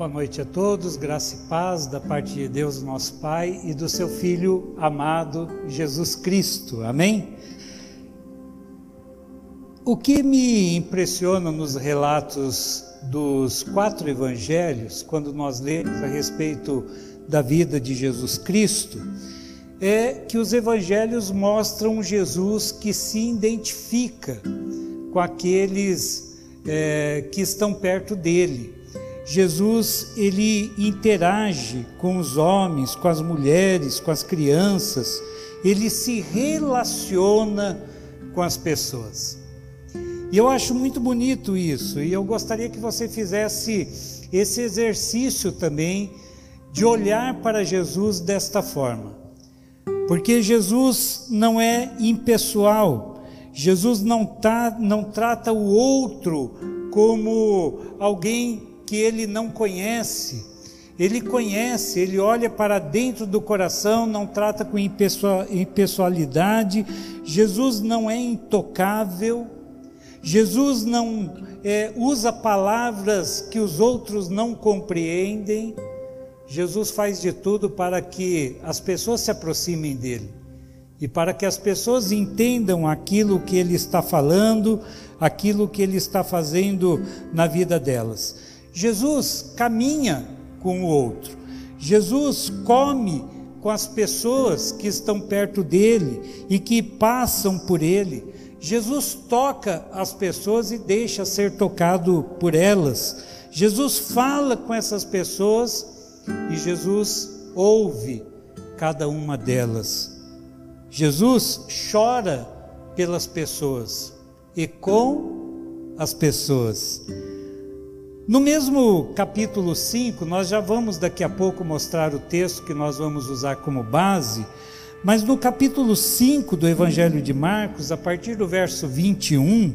Boa noite a todos, graça e paz da parte de Deus, nosso Pai, e do seu Filho amado, Jesus Cristo. Amém? O que me impressiona nos relatos dos quatro evangelhos, quando nós lemos a respeito da vida de Jesus Cristo, é que os evangelhos mostram Jesus que se identifica com aqueles é, que estão perto dele Jesus ele interage com os homens, com as mulheres, com as crianças, ele se relaciona com as pessoas. E eu acho muito bonito isso, e eu gostaria que você fizesse esse exercício também de olhar para Jesus desta forma. Porque Jesus não é impessoal, Jesus não, tá, não trata o outro como alguém que ele não conhece. Ele conhece, ele olha para dentro do coração, não trata com impessoalidade. Jesus não é intocável. Jesus não é, usa palavras que os outros não compreendem. Jesus faz de tudo para que as pessoas se aproximem dele e para que as pessoas entendam aquilo que ele está falando, aquilo que ele está fazendo na vida delas. Jesus caminha com o outro. Jesus come com as pessoas que estão perto dele e que passam por ele. Jesus toca as pessoas e deixa ser tocado por elas. Jesus fala com essas pessoas e Jesus ouve cada uma delas. Jesus chora pelas pessoas e com as pessoas. No mesmo capítulo 5, nós já vamos daqui a pouco mostrar o texto que nós vamos usar como base, mas no capítulo 5 do Evangelho de Marcos, a partir do verso 21,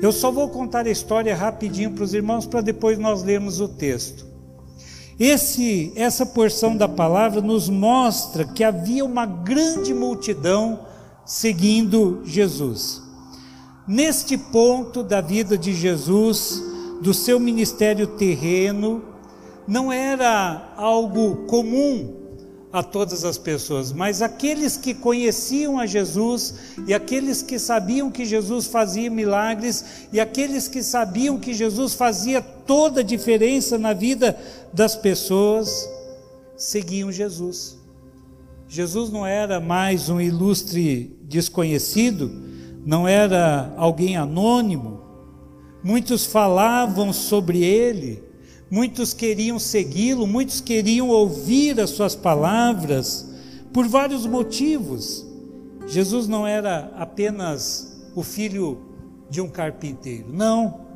eu só vou contar a história rapidinho para os irmãos para depois nós lermos o texto. Esse, essa porção da palavra nos mostra que havia uma grande multidão seguindo Jesus. Neste ponto da vida de Jesus, do seu ministério terreno não era algo comum a todas as pessoas, mas aqueles que conheciam a Jesus e aqueles que sabiam que Jesus fazia milagres e aqueles que sabiam que Jesus fazia toda a diferença na vida das pessoas, seguiam Jesus. Jesus não era mais um ilustre desconhecido, não era alguém anônimo, Muitos falavam sobre ele, muitos queriam segui-lo, muitos queriam ouvir as suas palavras, por vários motivos. Jesus não era apenas o filho de um carpinteiro, não.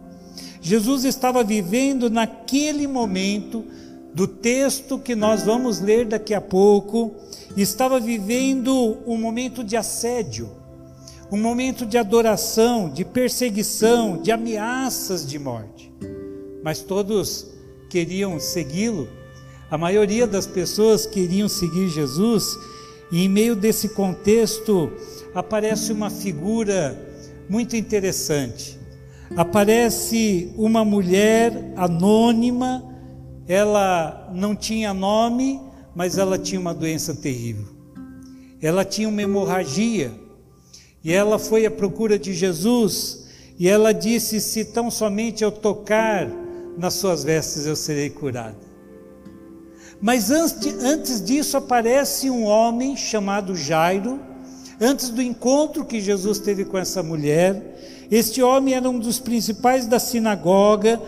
Jesus estava vivendo naquele momento do texto que nós vamos ler daqui a pouco, estava vivendo um momento de assédio um momento de adoração, de perseguição, de ameaças de morte. Mas todos queriam segui-lo, a maioria das pessoas queriam seguir Jesus, e em meio desse contexto aparece uma figura muito interessante. Aparece uma mulher anônima, ela não tinha nome, mas ela tinha uma doença terrível. Ela tinha uma hemorragia e ela foi à procura de Jesus e ela disse: Se tão somente eu tocar nas suas vestes, eu serei curada. Mas antes, antes disso aparece um homem chamado Jairo, antes do encontro que Jesus teve com essa mulher. Este homem era um dos principais da sinagoga,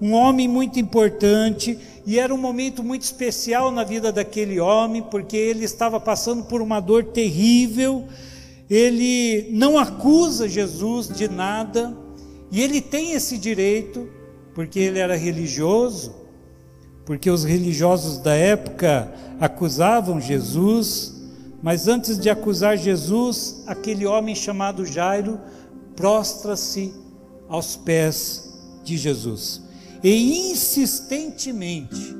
um homem muito importante, e era um momento muito especial na vida daquele homem, porque ele estava passando por uma dor terrível ele não acusa Jesus de nada, e ele tem esse direito, porque ele era religioso, porque os religiosos da época acusavam Jesus, mas antes de acusar Jesus, aquele homem chamado Jairo prostra-se aos pés de Jesus. E insistentemente,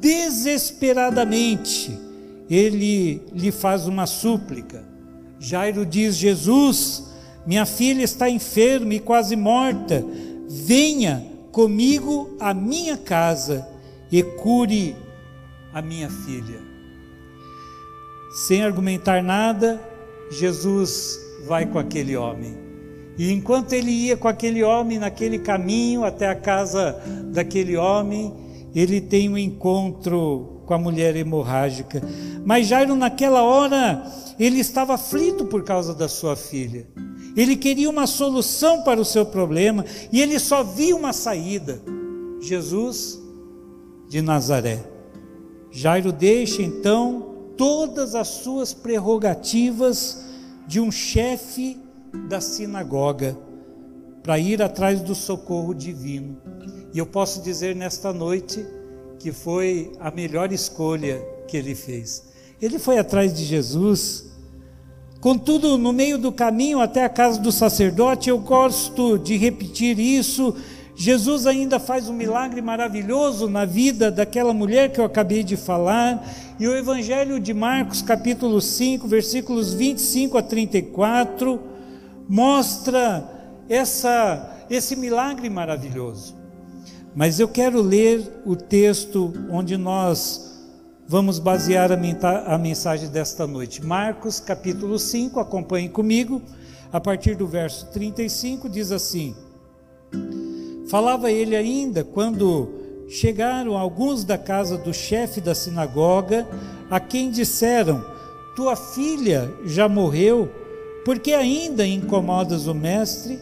desesperadamente, ele lhe faz uma súplica Jairo diz: Jesus, minha filha está enferma e quase morta, venha comigo à minha casa e cure a minha filha. Sem argumentar nada, Jesus vai com aquele homem. E enquanto ele ia com aquele homem naquele caminho até a casa daquele homem, ele tem um encontro com a mulher hemorrágica. Mas Jairo, naquela hora, ele estava aflito por causa da sua filha. Ele queria uma solução para o seu problema e ele só via uma saída: Jesus de Nazaré. Jairo deixa então todas as suas prerrogativas de um chefe da sinagoga para ir atrás do socorro divino. E eu posso dizer nesta noite que foi a melhor escolha que ele fez. Ele foi atrás de Jesus. Contudo, no meio do caminho até a casa do sacerdote, eu gosto de repetir isso. Jesus ainda faz um milagre maravilhoso na vida daquela mulher que eu acabei de falar. E o Evangelho de Marcos, capítulo 5, versículos 25 a 34 mostra essa, esse milagre maravilhoso. Mas eu quero ler o texto onde nós vamos basear a mensagem desta noite. Marcos capítulo 5, acompanhe comigo, a partir do verso 35, diz assim: Falava ele ainda quando chegaram alguns da casa do chefe da sinagoga, a quem disseram: Tua filha já morreu porque ainda incomodas o Mestre?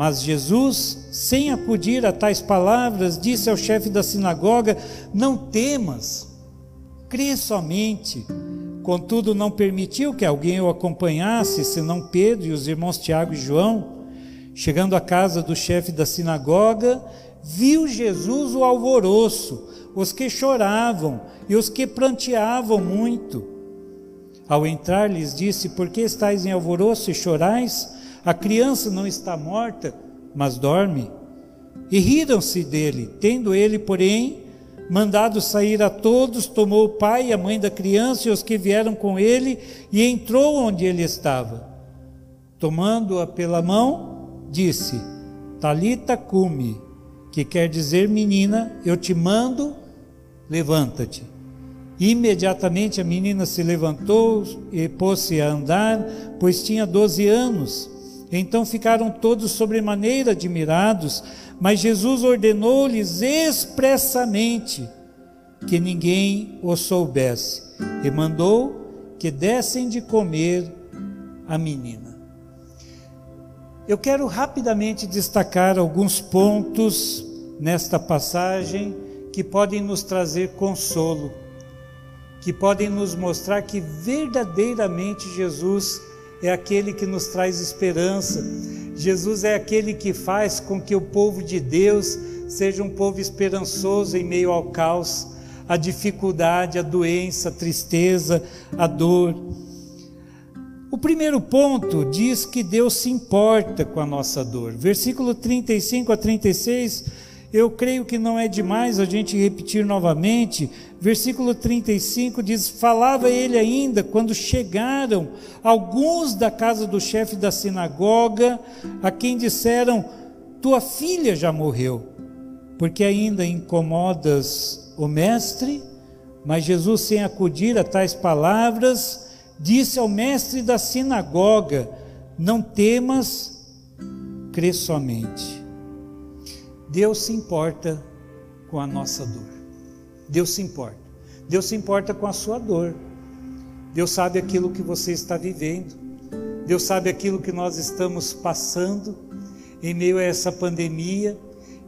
Mas Jesus, sem acudir a tais palavras, disse ao chefe da sinagoga: Não temas, crê somente. Contudo, não permitiu que alguém o acompanhasse, senão Pedro e os irmãos Tiago e João. Chegando à casa do chefe da sinagoga, viu Jesus o alvoroço, os que choravam e os que pranteavam muito. Ao entrar, lhes disse: Por que estáis em alvoroço e chorais? A criança não está morta, mas dorme. E riram-se dele. Tendo ele, porém, mandado sair a todos, tomou o pai e a mãe da criança e os que vieram com ele e entrou onde ele estava. Tomando-a pela mão, disse: Talita cumi, que quer dizer menina, eu te mando, levanta-te. Imediatamente a menina se levantou e pôs-se a andar, pois tinha doze anos. Então ficaram todos sobremaneira admirados, mas Jesus ordenou-lhes expressamente que ninguém o soubesse e mandou que dessem de comer a menina. Eu quero rapidamente destacar alguns pontos nesta passagem que podem nos trazer consolo que podem nos mostrar que verdadeiramente Jesus é aquele que nos traz esperança. Jesus é aquele que faz com que o povo de Deus seja um povo esperançoso em meio ao caos, a dificuldade, a doença, a tristeza, a dor. O primeiro ponto diz que Deus se importa com a nossa dor. Versículo 35 a 36 eu creio que não é demais a gente repetir novamente. Versículo 35 diz: Falava ele ainda quando chegaram alguns da casa do chefe da sinagoga, a quem disseram: Tua filha já morreu, porque ainda incomodas o mestre. Mas Jesus, sem acudir a tais palavras, disse ao mestre da sinagoga: Não temas, crê somente. Deus se importa com a nossa dor. Deus se importa. Deus se importa com a sua dor. Deus sabe aquilo que você está vivendo. Deus sabe aquilo que nós estamos passando em meio a essa pandemia,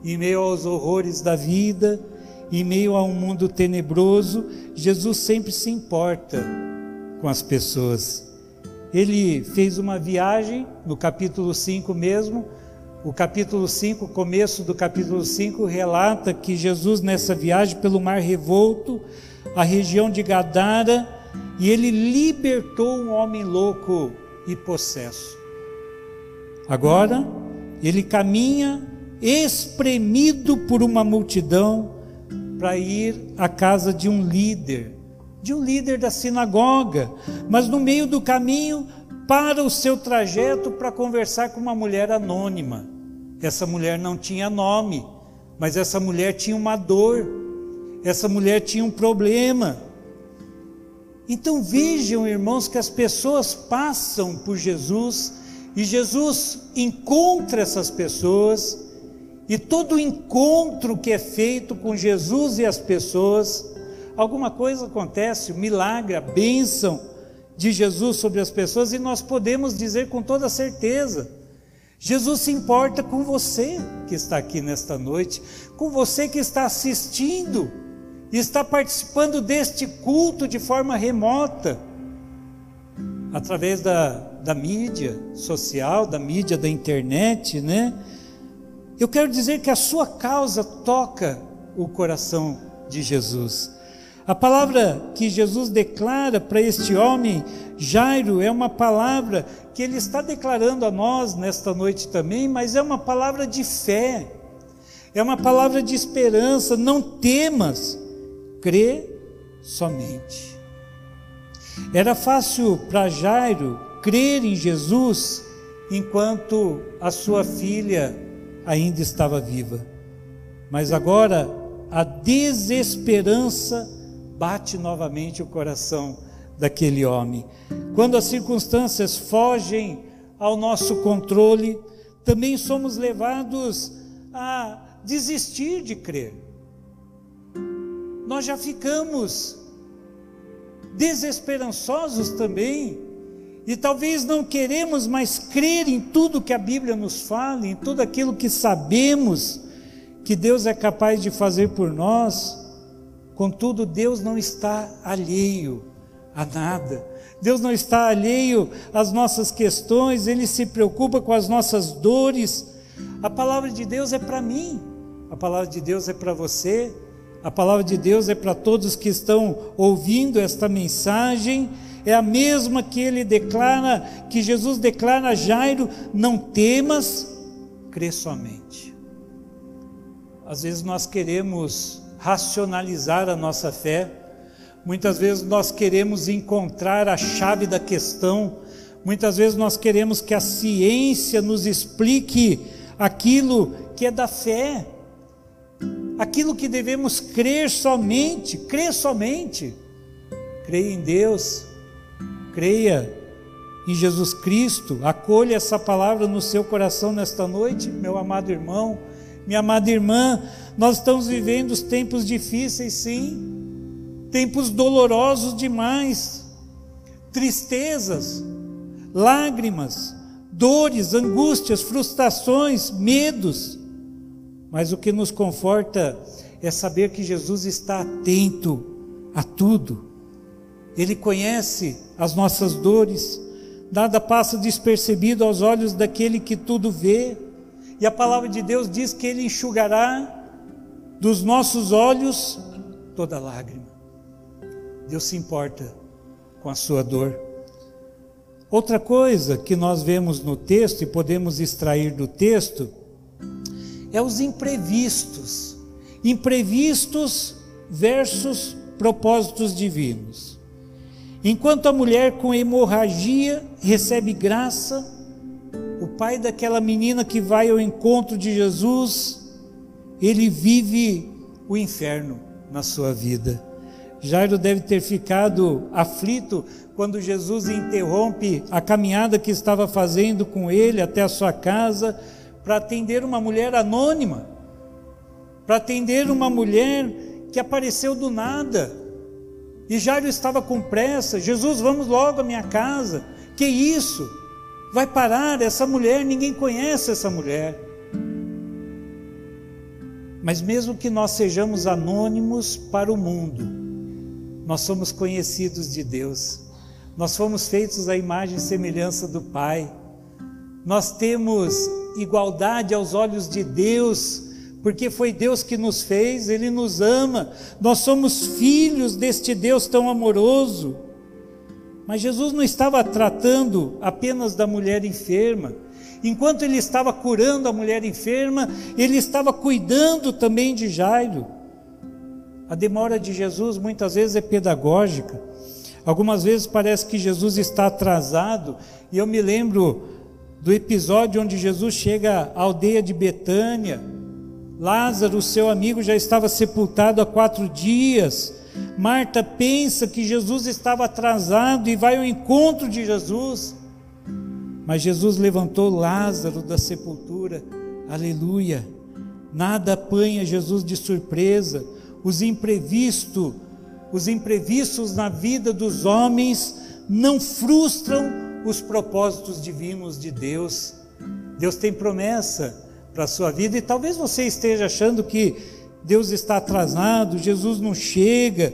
em meio aos horrores da vida, em meio a um mundo tenebroso. Jesus sempre se importa com as pessoas. Ele fez uma viagem, no capítulo 5 mesmo, o capítulo 5, começo do capítulo 5, relata que Jesus, nessa viagem pelo mar revolto, a região de Gadara, e ele libertou um homem louco e possesso. Agora, ele caminha espremido por uma multidão para ir à casa de um líder, de um líder da sinagoga, mas no meio do caminho para o seu trajeto para conversar com uma mulher anônima. Essa mulher não tinha nome, mas essa mulher tinha uma dor. essa mulher tinha um problema. Então vejam, irmãos, que as pessoas passam por Jesus e Jesus encontra essas pessoas, e todo encontro que é feito com Jesus e as pessoas, alguma coisa acontece, o milagre, a bênção de Jesus sobre as pessoas, e nós podemos dizer com toda certeza: Jesus se importa com você que está aqui nesta noite, com você que está assistindo e está participando deste culto de forma remota, através da da mídia social, da mídia da internet, né? Eu quero dizer que a sua causa toca o coração de Jesus. A palavra que Jesus declara para este homem, Jairo, é uma palavra que ele está declarando a nós nesta noite também, mas é uma palavra de fé, é uma palavra de esperança. Não temas, crê somente. Era fácil para Jairo crer em Jesus enquanto a sua filha ainda estava viva. Mas agora a desesperança bate novamente o coração daquele homem. Quando as circunstâncias fogem ao nosso controle, também somos levados a desistir de crer. Nós já ficamos desesperançosos também e talvez não queremos mais crer em tudo que a Bíblia nos fala, em tudo aquilo que sabemos que Deus é capaz de fazer por nós. Contudo, Deus não está alheio a nada. Deus não está alheio às nossas questões, Ele se preocupa com as nossas dores. A palavra de Deus é para mim, a palavra de Deus é para você, a palavra de Deus é para todos que estão ouvindo esta mensagem é a mesma que ele declara, que Jesus declara a Jairo: não temas, crê somente. Às vezes nós queremos racionalizar a nossa fé, muitas vezes nós queremos encontrar a chave da questão, muitas vezes nós queremos que a ciência nos explique aquilo que é da fé, aquilo que devemos crer somente, crer somente. Creia em Deus, creia em Jesus Cristo, acolha essa palavra no seu coração nesta noite, meu amado irmão, minha amada irmã. Nós estamos vivendo os tempos difíceis, sim, tempos dolorosos demais, tristezas, lágrimas, dores, angústias, frustrações, medos. Mas o que nos conforta é saber que Jesus está atento a tudo ele conhece as nossas dores, nada passa despercebido aos olhos daquele que tudo vê, e a palavra de Deus diz que Ele enxugará dos nossos olhos toda lágrima. Deus se importa com a sua dor. Outra coisa que nós vemos no texto e podemos extrair do texto é os imprevistos. Imprevistos versus propósitos divinos. Enquanto a mulher com hemorragia recebe graça, pai daquela menina que vai ao encontro de Jesus, ele vive o inferno na sua vida. Jairo deve ter ficado aflito quando Jesus interrompe a caminhada que estava fazendo com ele até a sua casa para atender uma mulher anônima, para atender uma mulher que apareceu do nada e Jairo estava com pressa. Jesus, vamos logo à minha casa. Que isso? Vai parar essa mulher, ninguém conhece essa mulher. Mas mesmo que nós sejamos anônimos para o mundo, nós somos conhecidos de Deus. Nós fomos feitos à imagem e semelhança do Pai. Nós temos igualdade aos olhos de Deus porque foi Deus que nos fez, Ele nos ama, nós somos filhos deste Deus tão amoroso. Mas Jesus não estava tratando apenas da mulher enferma, enquanto Ele estava curando a mulher enferma, Ele estava cuidando também de Jairo. A demora de Jesus muitas vezes é pedagógica, algumas vezes parece que Jesus está atrasado, e eu me lembro do episódio onde Jesus chega à aldeia de Betânia, Lázaro, seu amigo, já estava sepultado há quatro dias. Marta pensa que Jesus estava atrasado e vai ao encontro de Jesus. Mas Jesus levantou Lázaro da sepultura. Aleluia. Nada apanha Jesus de surpresa. Os imprevistos, os imprevistos na vida dos homens não frustram os propósitos divinos de Deus. Deus tem promessa para a sua vida e talvez você esteja achando que Deus está atrasado, Jesus não chega,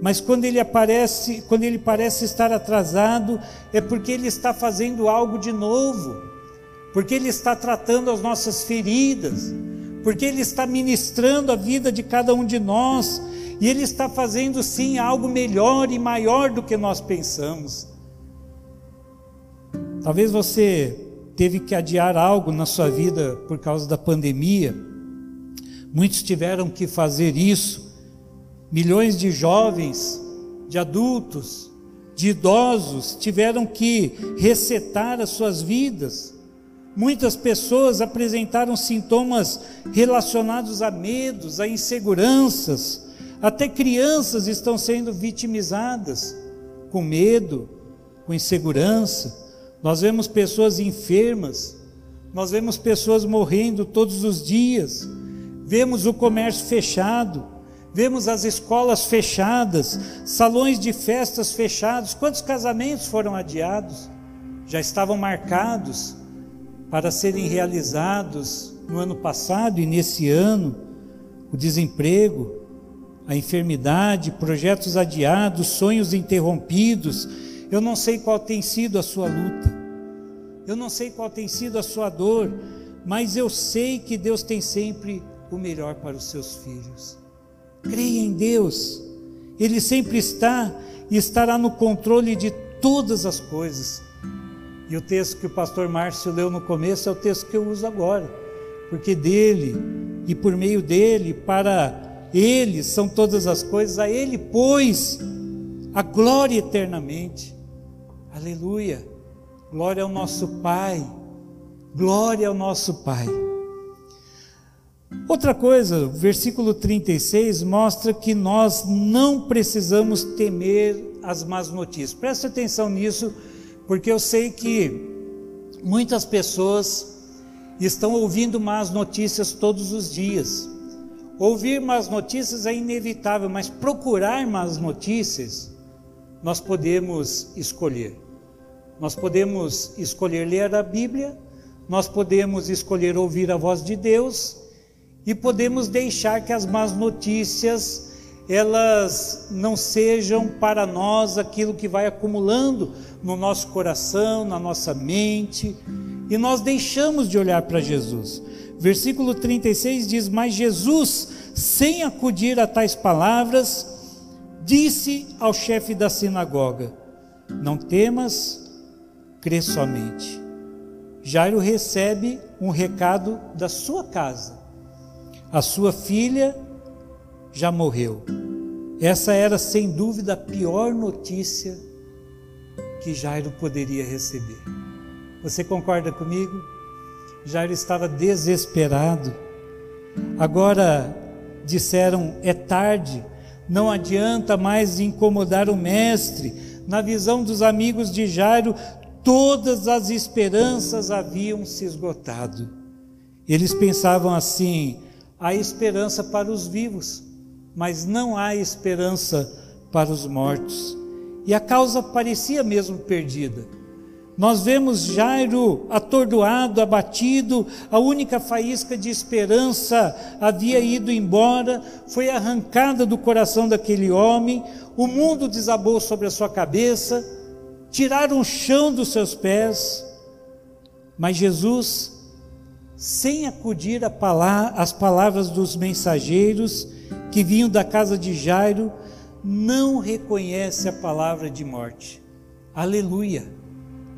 mas quando ele aparece, quando ele parece estar atrasado, é porque ele está fazendo algo de novo, porque ele está tratando as nossas feridas, porque ele está ministrando a vida de cada um de nós, e ele está fazendo sim algo melhor e maior do que nós pensamos. Talvez você teve que adiar algo na sua vida por causa da pandemia. Muitos tiveram que fazer isso. Milhões de jovens, de adultos, de idosos tiveram que resetar as suas vidas. Muitas pessoas apresentaram sintomas relacionados a medos, a inseguranças. Até crianças estão sendo vitimizadas com medo, com insegurança. Nós vemos pessoas enfermas, nós vemos pessoas morrendo todos os dias, vemos o comércio fechado, vemos as escolas fechadas, salões de festas fechados. Quantos casamentos foram adiados? Já estavam marcados para serem realizados no ano passado e nesse ano. O desemprego, a enfermidade, projetos adiados, sonhos interrompidos eu não sei qual tem sido a sua luta, eu não sei qual tem sido a sua dor, mas eu sei que Deus tem sempre o melhor para os seus filhos. Creia em Deus, Ele sempre está e estará no controle de todas as coisas. E o texto que o pastor Márcio leu no começo é o texto que eu uso agora, porque dele e por meio dele, para ele são todas as coisas, a ele, pois, a glória eternamente. Aleluia. Glória ao nosso Pai. Glória ao nosso Pai. Outra coisa, o versículo 36 mostra que nós não precisamos temer as más notícias. Preste atenção nisso, porque eu sei que muitas pessoas estão ouvindo más notícias todos os dias. Ouvir más notícias é inevitável, mas procurar más notícias nós podemos escolher. Nós podemos escolher ler a Bíblia, nós podemos escolher ouvir a voz de Deus e podemos deixar que as más notícias elas não sejam para nós aquilo que vai acumulando no nosso coração, na nossa mente, e nós deixamos de olhar para Jesus. Versículo 36 diz: Mas Jesus, sem acudir a tais palavras, disse ao chefe da sinagoga: Não temas, crê somente. Jairo recebe um recado da sua casa. A sua filha já morreu. Essa era sem dúvida a pior notícia que Jairo poderia receber. Você concorda comigo? Jairo estava desesperado. Agora disseram: é tarde, não adianta mais incomodar o mestre. Na visão dos amigos de Jairo, todas as esperanças haviam se esgotado. Eles pensavam assim: há esperança para os vivos, mas não há esperança para os mortos. E a causa parecia mesmo perdida. Nós vemos Jairo atordoado, abatido, a única faísca de esperança havia ido embora, foi arrancada do coração daquele homem, o mundo desabou sobre a sua cabeça, tiraram o chão dos seus pés, mas Jesus, sem acudir às palavras dos mensageiros que vinham da casa de Jairo, não reconhece a palavra de morte. Aleluia!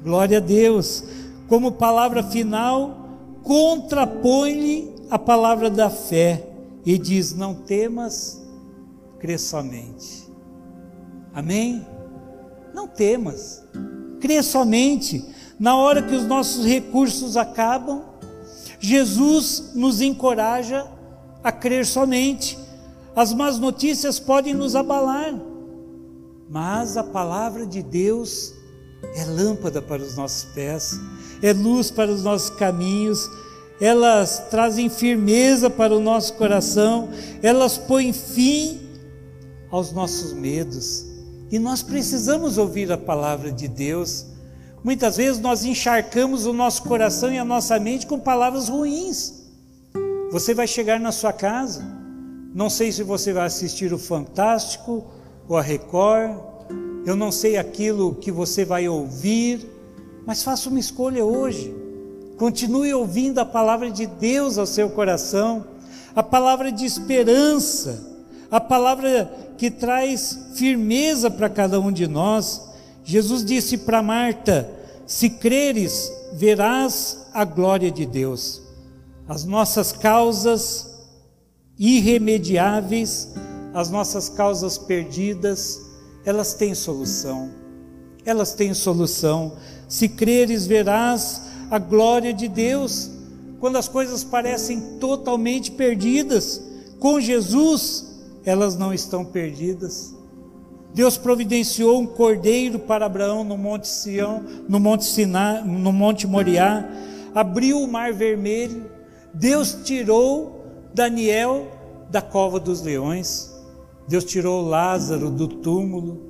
Glória a Deus! Como palavra final, contrapõe-lhe a palavra da fé e diz: Não temas, crê somente. Amém? Não temas, crê somente. Na hora que os nossos recursos acabam, Jesus nos encoraja a crer somente. As más notícias podem nos abalar, mas a palavra de Deus é lâmpada para os nossos pés, é luz para os nossos caminhos, elas trazem firmeza para o nosso coração, elas põem fim aos nossos medos. E nós precisamos ouvir a palavra de Deus. Muitas vezes nós encharcamos o nosso coração e a nossa mente com palavras ruins. Você vai chegar na sua casa, não sei se você vai assistir o Fantástico ou a Record, eu não sei aquilo que você vai ouvir, mas faça uma escolha hoje. Continue ouvindo a palavra de Deus ao seu coração, a palavra de esperança, a palavra que traz firmeza para cada um de nós. Jesus disse para Marta: Se creres, verás a glória de Deus. As nossas causas irremediáveis, as nossas causas perdidas, elas têm solução. Elas têm solução. Se creres, verás a glória de Deus. Quando as coisas parecem totalmente perdidas, com Jesus, elas não estão perdidas. Deus providenciou um cordeiro para Abraão no Monte Sião, no Monte Siná, no Monte Moriá, abriu o Mar Vermelho. Deus tirou Daniel da cova dos leões. Deus tirou Lázaro do túmulo.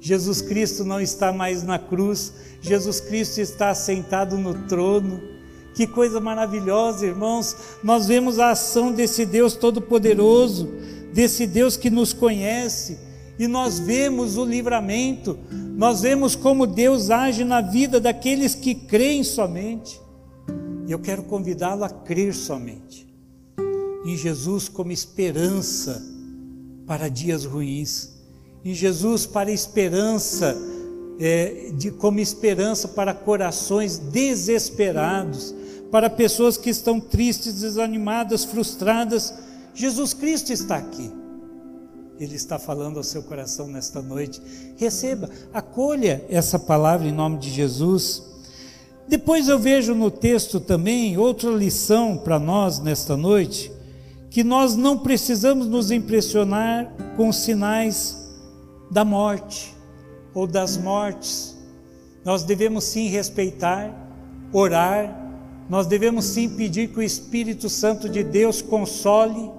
Jesus Cristo não está mais na cruz, Jesus Cristo está sentado no trono. Que coisa maravilhosa, irmãos! Nós vemos a ação desse Deus Todo-Poderoso, desse Deus que nos conhece, e nós vemos o livramento, nós vemos como Deus age na vida daqueles que creem somente. E eu quero convidá-lo a crer somente em Jesus como esperança para dias ruins, em Jesus para esperança, é, de, como esperança para corações desesperados, para pessoas que estão tristes, desanimadas, frustradas. Jesus Cristo está aqui. Ele está falando ao seu coração nesta noite. Receba, acolha essa palavra em nome de Jesus. Depois eu vejo no texto também outra lição para nós nesta noite, que nós não precisamos nos impressionar com sinais da morte ou das mortes. Nós devemos sim respeitar, orar, nós devemos sim pedir que o Espírito Santo de Deus console,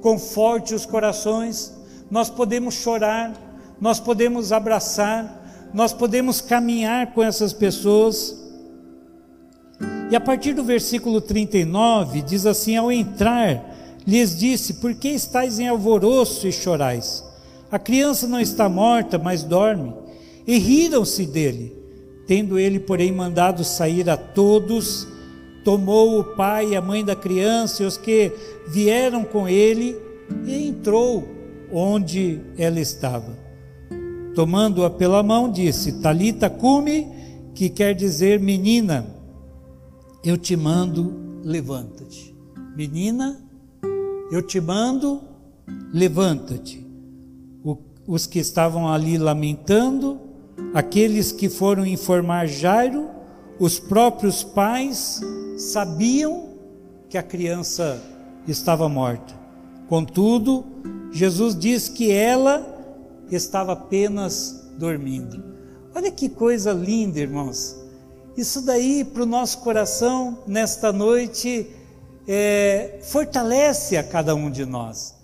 conforte os corações. Nós podemos chorar, nós podemos abraçar, nós podemos caminhar com essas pessoas. E a partir do versículo 39 diz assim: Ao entrar, lhes disse: Por que estáis em alvoroço e chorais? A criança não está morta, mas dorme. E riram-se dele. Tendo ele, porém, mandado sair a todos, tomou o pai e a mãe da criança e os que vieram com ele e entrou onde ela estava. Tomando-a pela mão, disse: Talita cume, que quer dizer menina, eu te mando, levanta-te. Menina, eu te mando, levanta-te. Os que estavam ali lamentando, aqueles que foram informar Jairo, os próprios pais sabiam que a criança estava morta. Contudo, Jesus diz que ela estava apenas dormindo. Olha que coisa linda, irmãos. Isso daí para o nosso coração nesta noite é, fortalece a cada um de nós.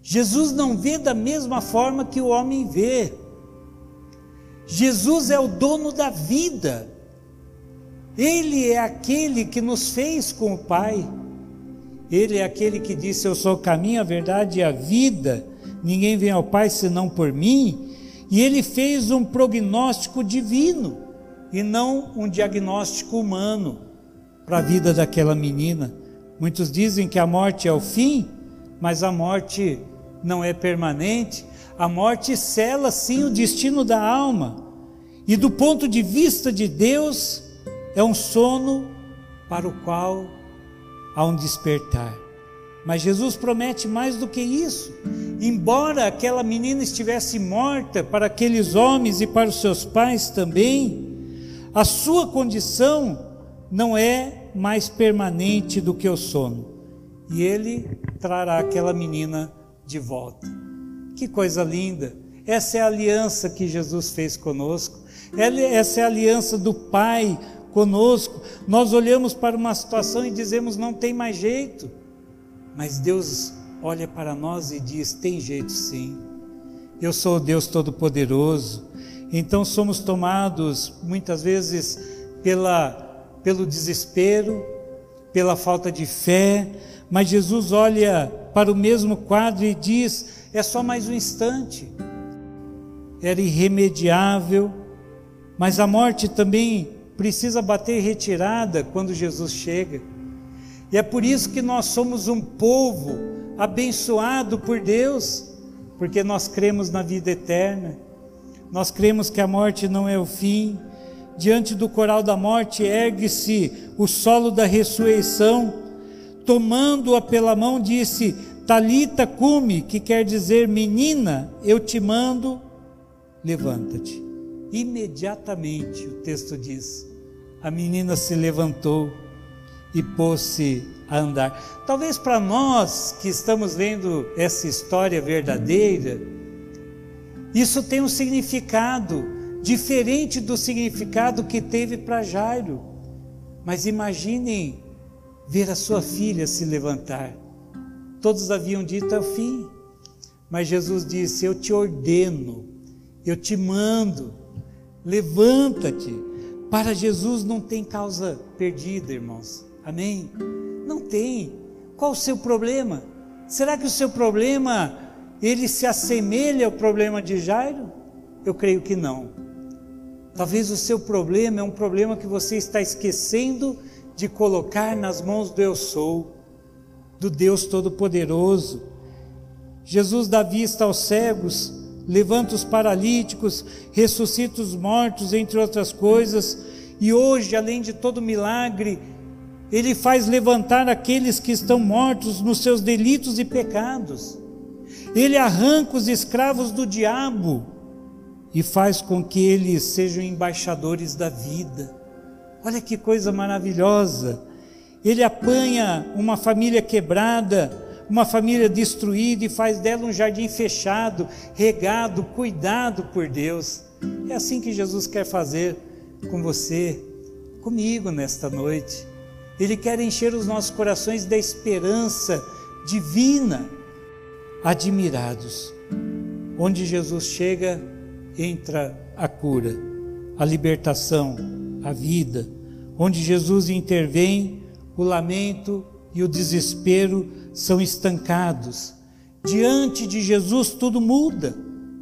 Jesus não vê da mesma forma que o homem vê. Jesus é o dono da vida. Ele é aquele que nos fez com o Pai. Ele é aquele que disse: Eu sou o caminho, a verdade e a vida. Ninguém vem ao Pai senão por mim. E ele fez um prognóstico divino e não um diagnóstico humano para a vida daquela menina. Muitos dizem que a morte é o fim, mas a morte não é permanente. A morte cela sim o destino da alma. E do ponto de vista de Deus, é um sono para o qual há um despertar. Mas Jesus promete mais do que isso. Embora aquela menina estivesse morta para aqueles homens e para os seus pais também, a sua condição não é mais permanente do que o sono. e ele trará aquela menina de volta. Que coisa linda! Essa é a aliança que Jesus fez conosco. Essa é a aliança do Pai conosco. Nós olhamos para uma situação e dizemos: não tem mais jeito. Mas Deus olha para nós e diz: tem jeito sim. Eu sou o Deus Todo-Poderoso. Então somos tomados muitas vezes pela, pelo desespero, pela falta de fé, mas Jesus olha para o mesmo quadro e diz: é só mais um instante. Era irremediável, mas a morte também precisa bater retirada quando Jesus chega. E é por isso que nós somos um povo abençoado por Deus, porque nós cremos na vida eterna, nós cremos que a morte não é o fim. Diante do coral da morte ergue-se o solo da ressurreição, tomando-a pela mão, disse: Talita cume, que quer dizer menina, eu te mando, levanta-te. Imediatamente o texto diz: a menina se levantou e pôs-se a andar. Talvez para nós que estamos vendo essa história verdadeira, isso tenha um significado diferente do significado que teve para Jairo. Mas imaginem ver a sua filha se levantar. Todos haviam dito é o fim, mas Jesus disse: Eu te ordeno, eu te mando, levanta-te. Para Jesus não tem causa perdida, irmãos. Amém? Não tem. Qual o seu problema? Será que o seu problema ele se assemelha ao problema de Jairo? Eu creio que não. Talvez o seu problema é um problema que você está esquecendo de colocar nas mãos do Eu Sou, do Deus Todo-Poderoso. Jesus dá vista aos cegos, levanta os paralíticos, ressuscita os mortos, entre outras coisas, e hoje, além de todo milagre, ele faz levantar aqueles que estão mortos nos seus delitos e pecados. Ele arranca os escravos do diabo e faz com que eles sejam embaixadores da vida. Olha que coisa maravilhosa! Ele apanha uma família quebrada, uma família destruída e faz dela um jardim fechado, regado, cuidado por Deus. É assim que Jesus quer fazer com você, comigo nesta noite. Ele quer encher os nossos corações da esperança divina admirados. Onde Jesus chega, entra a cura, a libertação, a vida. Onde Jesus intervém, o lamento e o desespero são estancados. Diante de Jesus tudo muda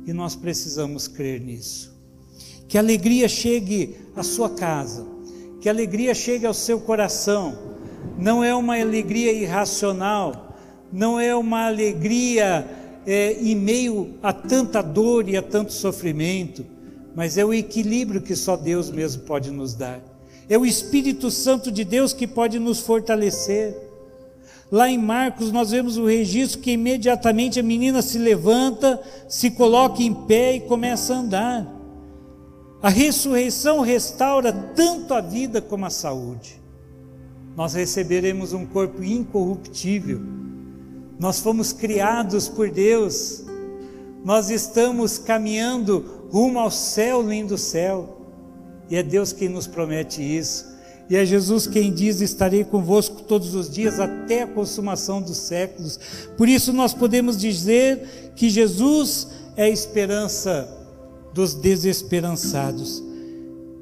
e nós precisamos crer nisso. Que alegria chegue à sua casa, que alegria chegue ao seu coração. Não é uma alegria irracional, não é uma alegria é, em meio a tanta dor e a tanto sofrimento, mas é o equilíbrio que só Deus mesmo pode nos dar. É o Espírito Santo de Deus que pode nos fortalecer. Lá em Marcos nós vemos o registro que imediatamente a menina se levanta, se coloca em pé e começa a andar. A ressurreição restaura tanto a vida como a saúde. Nós receberemos um corpo incorruptível nós fomos criados por Deus, nós estamos caminhando rumo ao céu, lindo céu, e é Deus quem nos promete isso, e é Jesus quem diz: Estarei convosco todos os dias até a consumação dos séculos. Por isso, nós podemos dizer que Jesus é a esperança dos desesperançados.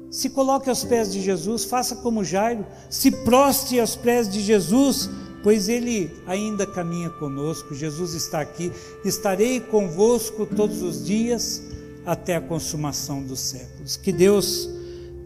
Se coloque aos pés de Jesus, faça como Jairo, se prostre aos pés de Jesus, pois Ele ainda caminha conosco. Jesus está aqui. Estarei convosco todos os dias até a consumação dos séculos. Que Deus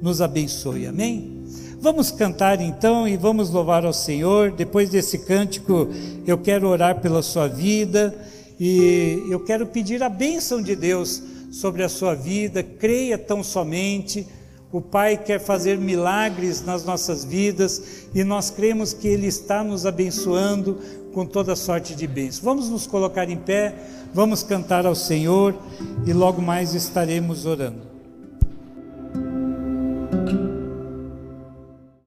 nos abençoe. Amém? Vamos cantar então e vamos louvar ao Senhor. Depois desse cântico, eu quero orar pela sua vida e eu quero pedir a bênção de Deus sobre a sua vida. Creia tão somente o Pai quer fazer milagres nas nossas vidas e nós cremos que Ele está nos abençoando com toda sorte de bênçãos. Vamos nos colocar em pé, vamos cantar ao Senhor e logo mais estaremos orando.